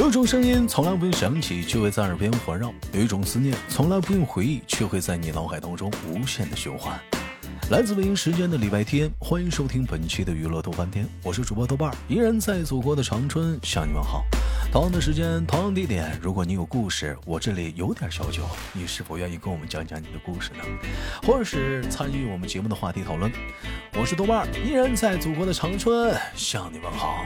有一种声音从来不用响起，却会在耳边环绕；有一种思念从来不用回忆，却会在你脑海当中无限的循环。来自北京时间的礼拜天，欢迎收听本期的娱乐豆翻天，我是主播豆瓣儿，依然在祖国的长春向你们好。同样的时间，同样地点，如果你有故事，我这里有点小酒，你是否愿意跟我们讲讲你的故事呢？或者是参与我们节目的话题讨论？我是豆瓣儿，依然在祖国的长春向你们好。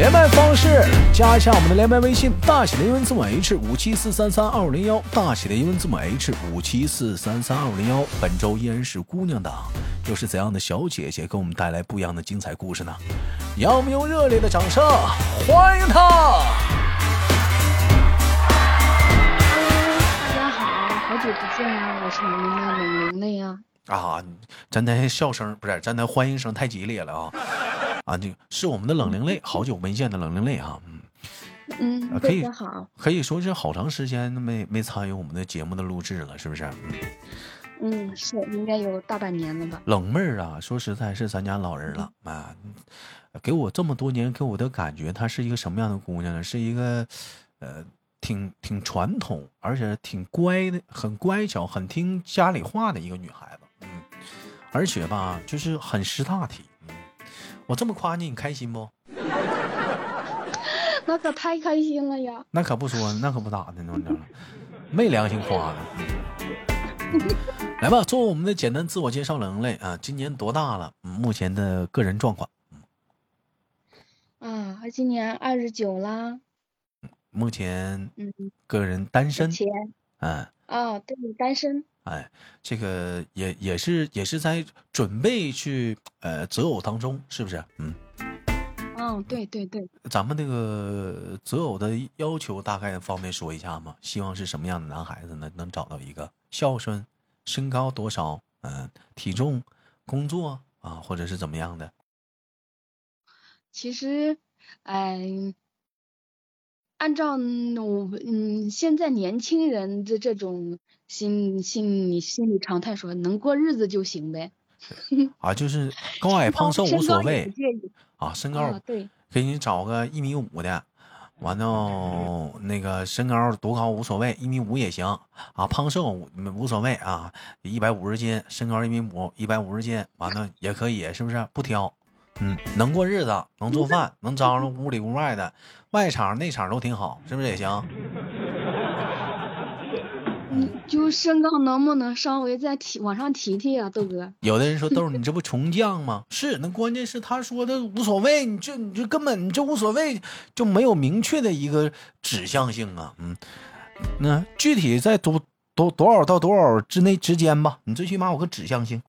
连麦方式：加一下我们的连麦微信，大写的英文字母 H 五七四三三二五零幺，大写的英文字母 H 五七四三三二五零幺。本周依然是姑娘党，又是怎样的小姐姐给我们带来不一样的精彩故事呢？让我们用热烈的掌声欢迎她！大家好，好久不见啊！我是你们的冷玲的呀。啊，咱的笑声不是，咱的欢迎声太激烈了啊！啊，这个是我们的冷灵泪，好久没见的冷灵泪哈，嗯嗯，可以好，可以说是好长时间没没参与我们的节目的录制了，是不是？嗯，是应该有大半年了吧。冷妹儿啊，说实在，是咱家老人了啊，给我这么多年给我的感觉，她是一个什么样的姑娘呢？是一个呃，挺挺传统，而且挺乖的，很乖巧，很听家里话的一个女孩子，嗯，而且吧，就是很识大体。我这么夸你，你开心不？那可太开心了呀！那可不说，那可不咋的呢，没良心夸的。来吧，做我们的简单自我介绍，人类啊，今年多大了？目前的个人状况？啊，今年二十九啦。目前，嗯，个人单身。嗯。啊，对，单身。哎，这个也也是也是在准备去呃择偶当中，是不是？嗯，嗯，对对对。咱们那个择偶的要求大概方便说一下吗？希望是什么样的男孩子呢？能找到一个孝顺，身高多少？嗯，体重，工作啊，或者是怎么样的？其实，哎。按照我嗯现在年轻人的这种心心你心里常态说，能过日子就行呗。啊，就是高矮胖瘦无所谓啊，身高对，给你找个一米五的，完了那个身高多高无所谓，一米五也行啊，胖瘦无所谓啊，一百五十斤，身高一米五，一百五十斤，完了也可以，是不是？不挑。嗯，能过日子，能做饭，能张罗屋里屋外的，外场内场都挺好，是不是也行？嗯，就身高能不能稍微再提往上提提啊，豆哥？有的人说豆，你这不穷犟吗？是，那关键是他说的无所谓，你这你这根本你这无所谓，就没有明确的一个指向性啊。嗯，那具体在多多多少到多少之内之间吧，你最起码有个指向性。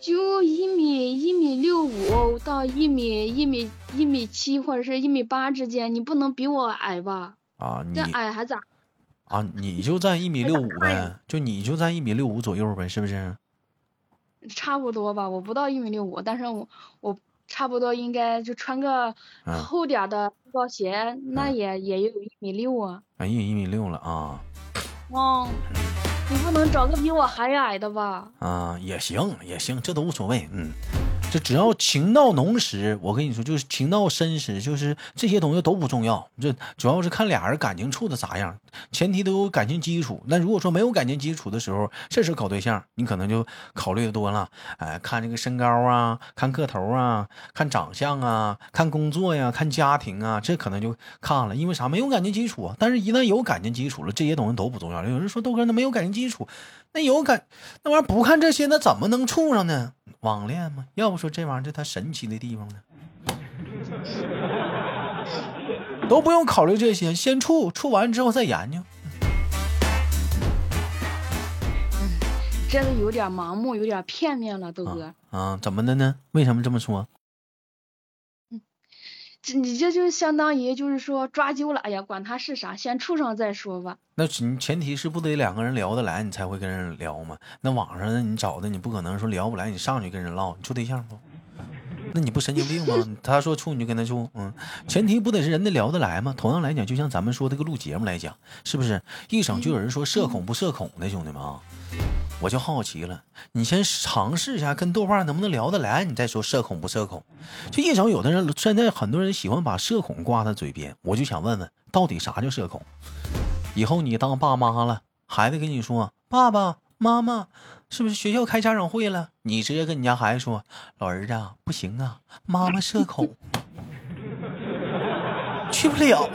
就一米一米六五到一米一米一米七或者是一米八之间，你不能比我矮吧？啊，你矮还咋？啊，你就在一米六五呗，就你就在一米六五左右呗，是不是？差不多吧，我不到一米六五，但是我我差不多应该就穿个厚点的高鞋，那也也有一米六啊。啊，也一米六了啊。哦。你不能找个比我还矮的吧？啊，也行也行，这都无所谓。嗯，这只要情到浓时，我跟你说，就是情到深时，就是这些东西都不重要。这主要是看俩人感情处的咋样，前提都有感情基础。那如果说没有感情基础的时候，这时候搞对象，你可能就考虑的多了。哎，看这个身高啊，看个头啊，看长相啊，看工作呀，看家庭啊，这可能就看了。因为啥？没有感情基础啊。但是一旦有感情基础了，这些东西都不重要。有人说豆哥，那没有感情。基础，那有感那玩意儿不看这些，那怎么能处上呢？网恋吗？要不说这玩意儿这它神奇的地方呢？都不用考虑这些，先处，处完之后再研究。嗯，这个有点盲目，有点片面了，豆哥。啊，怎么的呢？为什么这么说？你这就相当于就是说抓阄了，哎呀，管他是啥，先处上再说吧。那你前提是不得两个人聊得来，你才会跟人聊吗？那网上你找的，你不可能说聊不来，你上去跟人唠，你处对象不？那你不神经病吗？他说处你就跟他处，嗯，前提不得是人家聊得来吗？同样来讲，就像咱们说这个录节目来讲，是不是？一整就有人说社恐不社恐的兄弟们啊。我就好奇了，你先尝试一下跟豆瓣能不能聊得来，你再说社恐不社恐。就一整有的人现在很多人喜欢把社恐挂在嘴边，我就想问问，到底啥叫社恐？以后你当爸妈了，孩子跟你说：“爸爸妈妈，是不是学校开家长会了？”你直接跟你家孩子说：“老儿子啊，不行啊，妈妈社恐，去不了。”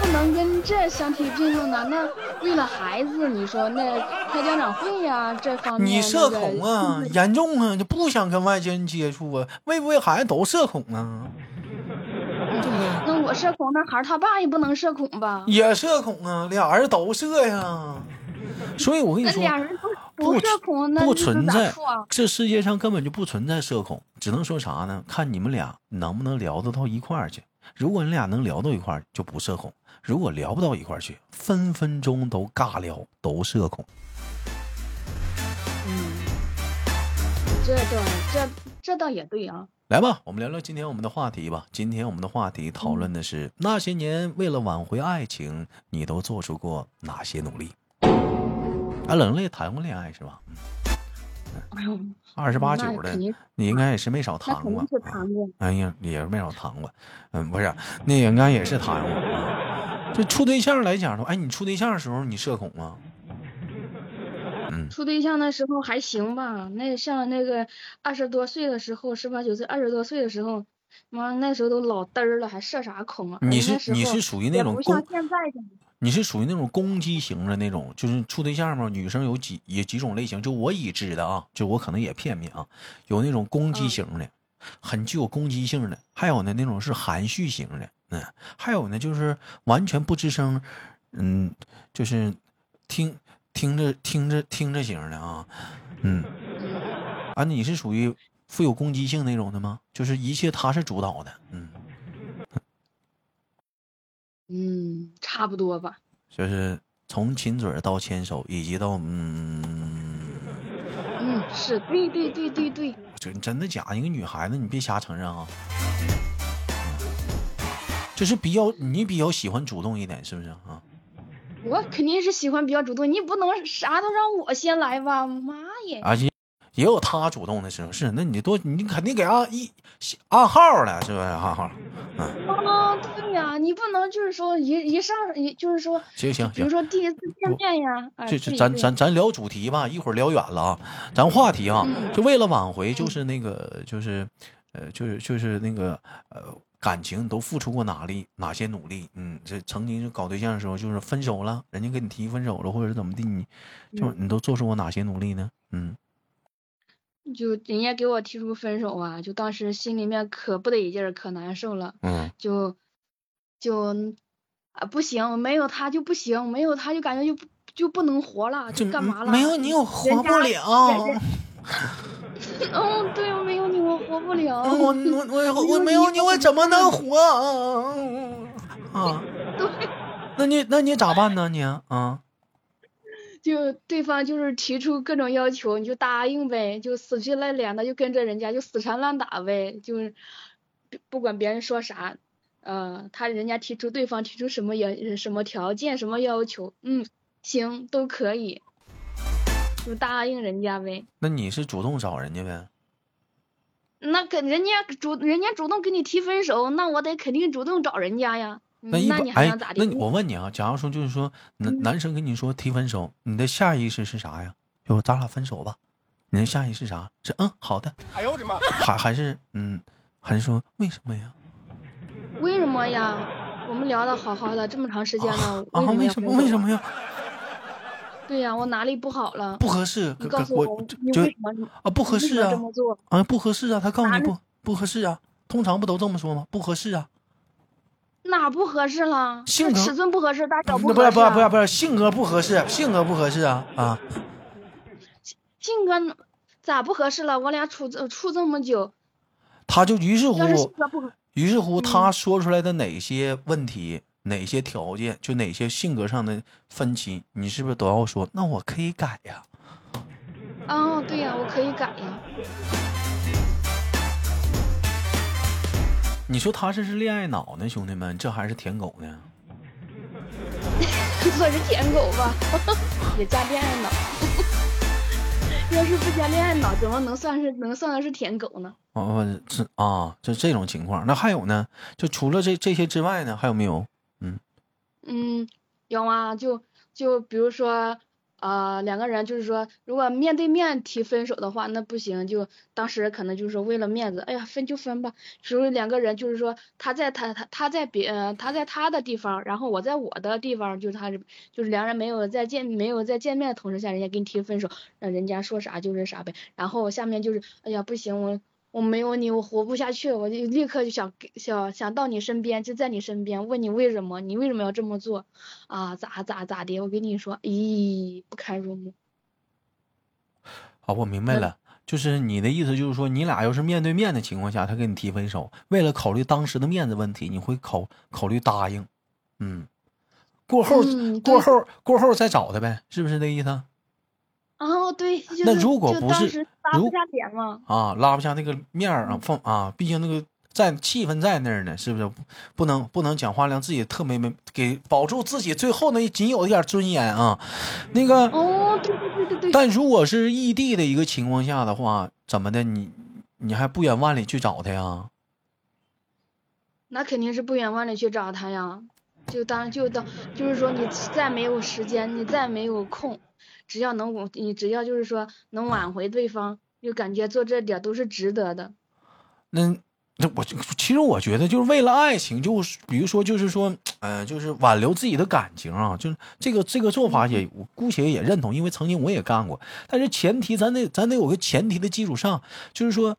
不能跟这相提并论呐。那为了孩子，你说那开家长会呀，这方面你社恐啊，严重啊，就不想跟外界人接触啊，为不为孩子都社恐啊？对不对？那我社恐，那孩儿他爸也不能社恐吧？也社恐啊，俩人都社呀。所以我跟你说，那俩人都不都社恐，那不存在这世界上根本就不存在社恐，只能说啥呢？看你们俩能不能聊得到一块儿去。如果你俩能聊到一块儿，就不社恐；如果聊不到一块儿去，分分钟都尬聊，都社恐。嗯，这倒这这倒也对啊。来吧，我们聊聊今天我们的话题吧。今天我们的话题讨论的是、那些年为了挽回爱情，你都做出过哪些努力？啊，冷泪谈过恋爱是吧？哎呦，二十八九的，你应该也是没少谈过谈过。哎呀，也是没少谈过。嗯，不是，那应该也是谈过。啊。这处对象来讲的话，哎，你处对象的时候你社恐吗？嗯，处对象的时候还行吧，那像那个二十多岁的时候，十八九岁、二十多岁的时候，妈那时候都老嘚儿了，还社啥恐啊？你是你是属于那种不像攻，现在这样你是属于那种攻击型的那种，就是处对象嘛。女生有几有几种类型，就我已知的啊，就我可能也片面啊，有那种攻击嗯型的，很具有攻击性的，还有呢那种是含蓄型的，嗯，还有呢就是完全不吱声，嗯，就是听听着听着听着型的啊，嗯。嗯啊，你是属于富有攻击性那种的吗？就是一切他是主导的，嗯，嗯，差不多吧。就是从亲嘴到牵手，以及到嗯，嗯，是对对对对对，这真的假的？一个女孩子，你别瞎承认啊。就是比较你比较喜欢主动一点，是不是啊？我肯定是喜欢比较主动，你不能啥都让我先来吧？妈耶！而且也有他主动的时候，是那你多你肯定给按一暗号了，是不是暗号？嗯，啊，对呀，你不能就是说一一上一就是说，行行行，比如说第一次见面呀，啊，这这咱咱咱聊主题吧，一会儿聊远了啊。咱话题啊，嗯就为了挽回，就是那个，就是，呃，就是就是那个，呃，感情都付出过哪里哪些努力？嗯，这曾经就搞对象的时候，就是分手了，人家跟你提分手了，或者是怎么地，你就嗯你都做出过哪些努力呢？嗯，就人家给我提出分手啊，就当时心里面可不得劲儿，可难受了，嗯，就就啊不行，没有他就不行，没有他就感觉就不就不能活了，就就干嘛了？没有你我活不了。嗯，对，没有你我活不了。我我我我没有你，我怎么能活啊？啊，对，那你那你咋办呢？你啊？就对方就是提出各种要求，你就答应呗，就死皮赖脸的就跟着人家就死缠烂打呗，就是不不管别人说啥，呃，他人家提出对方提出什么要什么条件什么要求，嗯，行都可以，就答应人家呗。那你是主动找人家呗？那跟人家主人家主动跟你提分手，那我得肯定主动找人家呀。嗯那一般那你还哎想咋，的？那我问你啊，假如说就是说男嗯男生跟你说提分手，你的下意识是啥呀？就咱俩分手吧。你的下意识是啥？是嗯好的，哎呦我的妈！还还是嗯还是说为什么呀？为什么呀？我们聊的好好的这么长时间了，啊为什么为什么呀？对呀、我哪里不好了？不合适，你告诉我，你为什么啊不合适啊？啊不合适啊，他告诉你不不合适啊，通常不都这么说吗？不合适啊，哪不合适了？性格尺寸不合适，大小那不是合适、啊。不是不是不是性格不合适，性格不合适啊啊！性格咋不合适了？我俩处这处这么久，他就于是乎要是性格不合，于是乎，嗯他说出来的哪些问题、哪些条件，就哪些性格上的分歧，你是不是都要说？那我可以改呀。哦，对呀、我可以改呀。你说他这是恋爱脑呢，兄弟们，这还是舔狗呢？我是舔狗吧，也加恋爱脑。要是不加恋爱脑，怎么能算是能算的是舔狗呢？哦，这啊，就这种情况。那还有呢？就除了这这些之外呢，还有没有？嗯嗯，有啊，就就比如说。啊，两个人就是说，如果面对面提分手的话，那不行。就当时可能就是为了面子，哎呀，分就分吧。所以两个人就是说，他在他他他在别呃他在他的地方，然后我在我的地方，就是他就是两人没有在见没有在见面的同时下，人家给你提分手，那人家说啥就是啥呗。然后下面就是，哎呀，不行我。我没有你，我活不下去，我就立刻就想想想到你身边，就在你身边，问你为什么，你为什么要这么做啊？咋咋咋的？我跟你说，咦，不堪入目。好，我明白了，就是你的意思，就是说你俩要是面对面的情况下，他跟你提分手，为了考虑当时的面子问题，你会考考虑答应，嗯，过后过后过后再找他呗，是不是这意思？哦，对，那如果不是拉不下脸嘛，啊，拉不下那个面儿啊，放啊，毕竟那个在气氛在那儿呢，是不是？不能不能讲话，让自己特别没给保住自己最后那仅有的一点尊严啊。那个哦，对对对对对。但如果是异地的一个情况下的话，怎么的？你你还不远万里去找他呀？那肯定是不远万里去找他呀。就当就当就是说，你再没有时间，你再没有空。只要能我你只要就是说能挽回对方，就感觉做这点都是值得的。那那我其实我觉得就是为了爱情，就是比如说就是说，呃，就是挽留自己的感情啊，就是这个这个做法也我姑且也认同，因为曾经我也干过。但是前提咱得咱得有个前提的基础上，就是说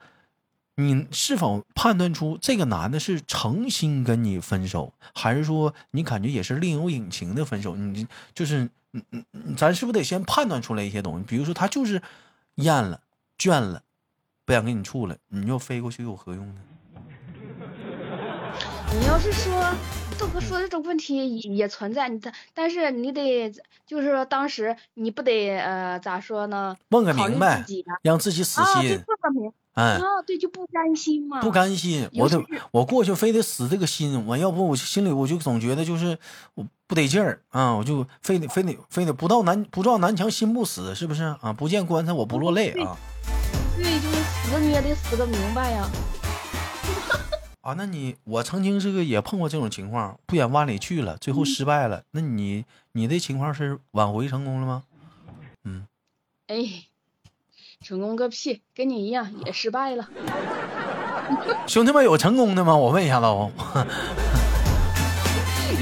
你是否判断出这个男的是诚心跟你分手，还是说你感觉也是另有隐情的分手？你就是。嗯嗯，咱是不是得先判断出来一些东西？比如说他就是厌了、倦了，不想跟你处了，你又飞过去有何用呢？你要是说豆哥说的这种问题也存在，你但但是你得就是说当时你不得呃咋说呢？问个明白，让自己死心。问个明。哎，对，就不甘心嘛。不甘心，我得我过去非得死这个心，我要不我心里我就总觉得就是我不得劲儿啊，我就非得非得非得不到南不撞南墙心不死，是不是啊？不见棺材我不落泪啊。对，就是死你也得死个明白呀。啊，那你我曾经这个也碰过这种情况，不远万里去了，最后失败了。那你你的情况是挽回成功了吗？嗯。哎。成功个屁，跟你一样也失败了。兄弟们有成功的吗？我问一下喽。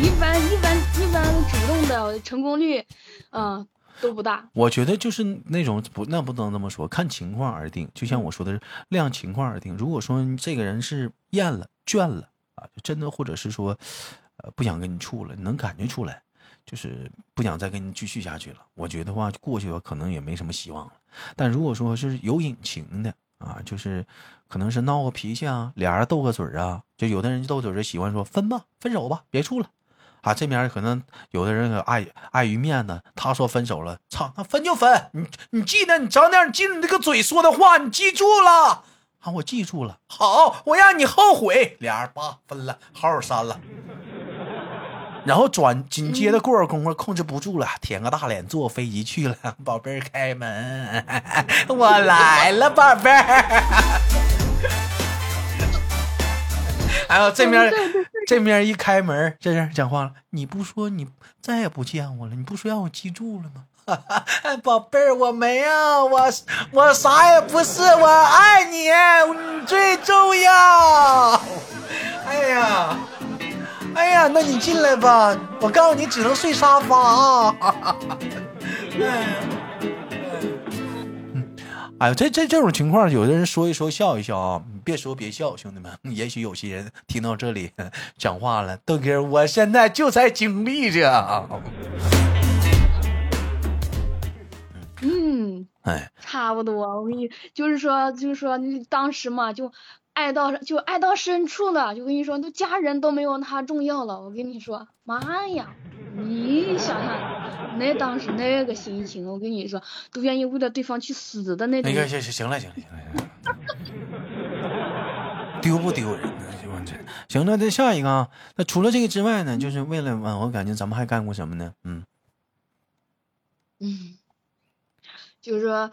一般一般一般主动的成功率，嗯，都不大。我觉得就是那种不，那不能这么说，看情况而定。就像我说的，量情况而定。如果说这个人是厌了、倦了啊，就真的，或者是说，呃，不想跟你处了，你能感觉出来，就是不想再跟你继续下去了。我觉得话过去了，可能也没什么希望了。但如果说是有隐情的啊，就是可能是闹个脾气啊，俩人斗个嘴啊，就有的人斗嘴就喜欢说分吧，分手吧，别处了啊。这边可能有的人碍碍于面子，他说分手了，操，那分就分。你你记得你长点，记住你这个嘴说的话，你记住了啊，我记住了。好，我让你后悔。俩人叭分了，好友删了。然后转紧接着过会儿功夫控制不住了，舔个大脸坐飞机去了。宝贝儿开门，我来了，宝贝儿。哎呦，这面这面一开门，这人讲话了。你不说你再也不见我了，你不说让我记住了吗？宝贝儿，我没有，我我啥也不是，我爱你，你最重要。哎呀。哎呀，那你进来吧。我告诉你，只能睡沙发啊。哎呦，这这这种情况，有的人说一说笑一笑啊，你别说别笑，兄弟们。也许有些人听到这里 讲话了，豆哥，我现在就在经历着。嗯，哎，差不多。我跟你就是说，就是说，你当时嘛就。爱到就爱到深处了，就跟你说，都家人都没有他重要了。我跟你说，妈呀，你想想，那当时那个心情，我跟你说，都愿意为了对方去死的那种。那个行行行了行了行了行了，丢不丢人呢？这行了，那下一个啊，那除了这个之外呢，就是为了挽回感情，咱们还干过什么呢？嗯嗯，就是说，呃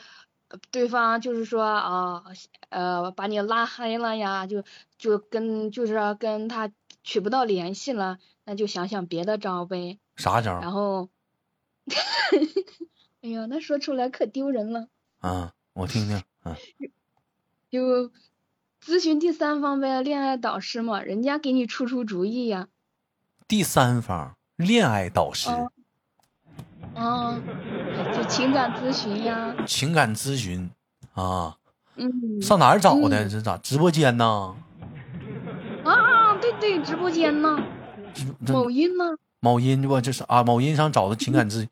对方就是说啊，呃，把你拉黑了呀，就就跟就是说跟他取不到联系了，那就想想别的招呗。啥招然后，哎呀，那说出来可丢人了。啊？我听听。啊，就咨询第三方呗，恋爱导师嘛，人家给你出出主意呀。第三方恋爱导师、哦嗯，就情感咨询呀。情感咨询啊，嗯。上哪儿找的？嗯这咋直播间呢？啊，对对，直播间呢，某音呢。某音不这是啊？某音上找的情感咨询。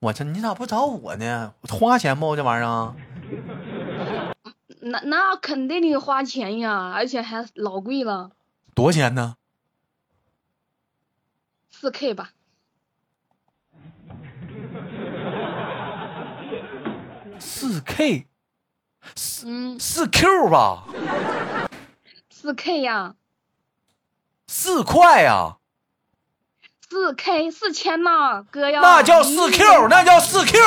我这你咋不找我呢？花钱不这玩意儿啊？那那肯定得花钱呀，而且还老贵了，多少钱呢？四 K 吧。四 K 四，四 Q 吧？四 K 呀，四块呀、四 K 四千呐，哥呀。那叫四 Q，那叫四 Q。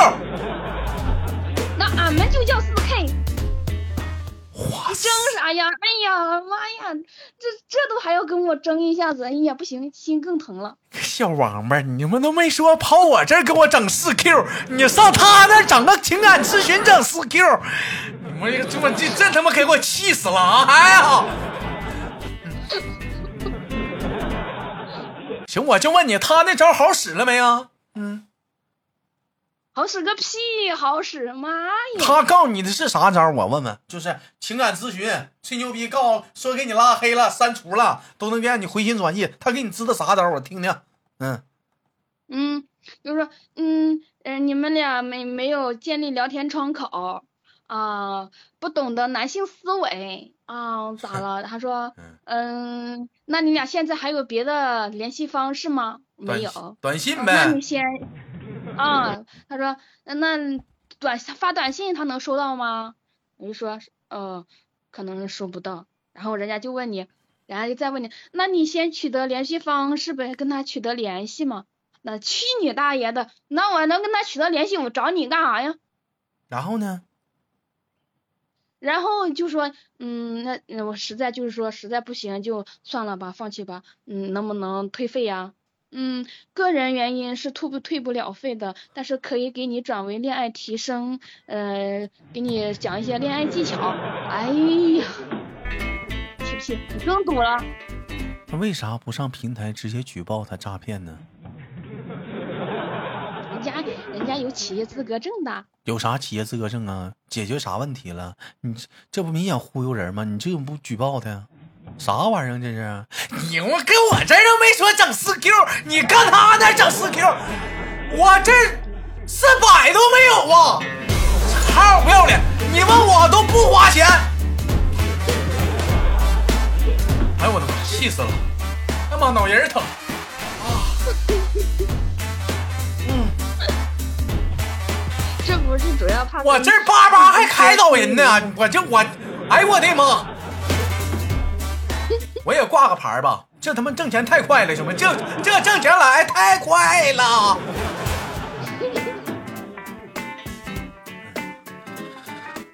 哎呀？哎呀妈呀，这这都还要跟我争一下子，哎呀不行，心更疼了。小王八，你们都没说跑我这儿给我整四 Q，你上他那整个情感咨询整四 Q，你们这这我这这他妈给我气死了啊！哎呀，行，我就问你，他那招好使了没啊？嗯，好使个屁，好使妈呀！他告诉你的是啥招？我问问，就是情感咨询，吹牛逼，告诉说给你拉黑了、删除了，都能让你回心转意。他给你支的啥招？我听听。嗯，嗯，就是说，嗯呃，你们俩没没有建立聊天窗口啊、不懂得男性思维啊、咋了？他说，嗯，那你俩现在还有别的联系方式吗？没有。短信呗那呗你。先，啊，他说，那那短发短信他能收到吗？我就说，呃，可能收不到。然后人家就问你，人家就再问你，那你先取得联系方式呗，跟他取得联系嘛。那去你大爷的！那我能跟他取得联系，我找你干啥呀？然后呢？然后就说，嗯，那那我实在就是说实在不行就算了吧，放弃吧。嗯，能不能退费呀？嗯，个人原因是退不退不了费的，但是可以给你转为恋爱提升，呃，给你讲一些恋爱技巧。哎呀，气不气？你更堵了。那为啥不上平台直接举报他诈骗呢？人家人家有企业资格证的。有啥企业资格证啊？解决啥问题了？你这这不明显忽悠人吗？你这不举报他呀？啥玩意儿这是？你我跟我这都没说整四 Q，你干他那整四 Q，我这四百都没有啊！好不要脸！你问我都不花钱。哎呦我的妈，气死了！哎妈，脑仁儿疼。这不是主要怕我这叭叭还开导人呢，我这我，哎呦我的妈！我也挂个牌吧，这他妈挣钱太快了，兄弟们，这这挣钱来太快了。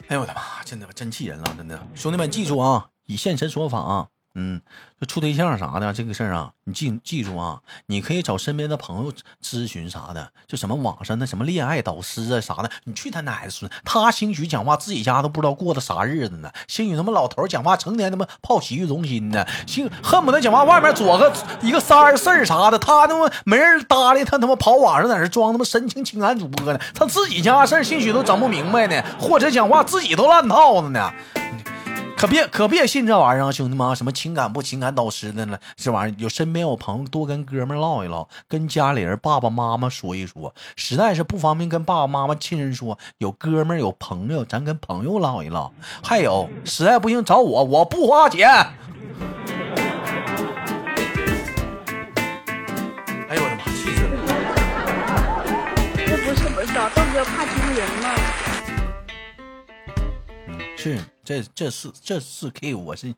哎呦我的妈，真的真气人了，真的，兄弟们记住啊，以现身说法啊。嗯，就处对象啥的这个事儿啊，你记记住啊，你可以找身边的朋友咨询啥的，就什么网上的什么恋爱导师啊啥的，你去他奶奶孙，他兴许讲话自己家都不知道过的啥日子呢，兴许他妈老头讲话成天他妈泡洗浴中心呢，兴恨不得讲话外面左个一个三儿四儿啥的，他他妈没人搭理他，他妈跑网上在那装他妈神情情感主播呢，他自己家事儿兴许都整不明白呢，或者讲话自己都烂套子呢。可别可别信这玩意儿啊，兄弟们啊！什么情感不情感导师的了，这玩意儿有身边有朋友多跟哥们唠一唠，跟家里人爸爸妈妈说一说，实在是不方便跟爸爸妈妈亲人说，有哥们有朋友，咱跟朋友唠一唠。还有实在不行找我，我不花钱。哎呦我的妈，气死了！这不是不是豆哥怕是这这四这四 K 我是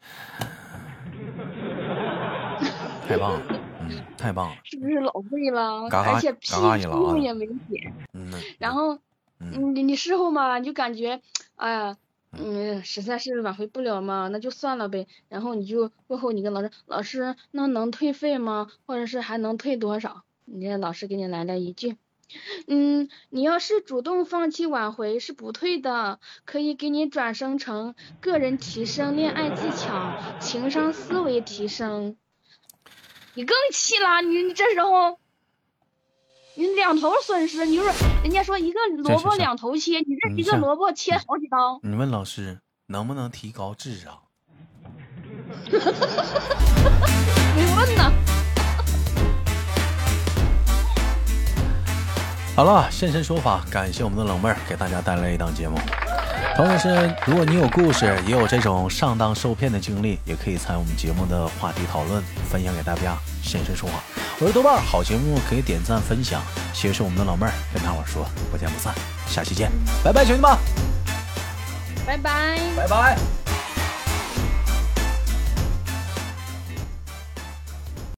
太棒了，嗯，太棒了，是不是老贵了？嘎嘎而且屁嘎嘎一拉屁用也没减。嗯，然后，嗯你你事后嘛，你就感觉，哎呀，嗯，实在是挽回不了嘛，那就算了呗。然后你就过后你跟老师，老师那能退费吗？或者是还能退多少？你这老师给你来了一句，嗯，你要是主动放弃挽回是不退的，可以给你转生成个人提升、恋爱技巧、情商思维提升。你更气了，你你这时候。你两头损失，你就是人家说一个萝卜两头切，你这一个萝卜切好几刀。你问老师能不能提高智商？没问呢。好了，现身说法，感谢我们的冷妹儿给大家带来一档节目。同时是，如果你有故事，也有这种上当受骗的经历，也可以参与我们节目的话题讨论，分享给大家。现身说法，我是豆瓣儿，好节目可以点赞分享。携手我们的老妹儿跟大伙儿说，不见不散，下期见，拜拜，兄弟们，拜拜。拜拜。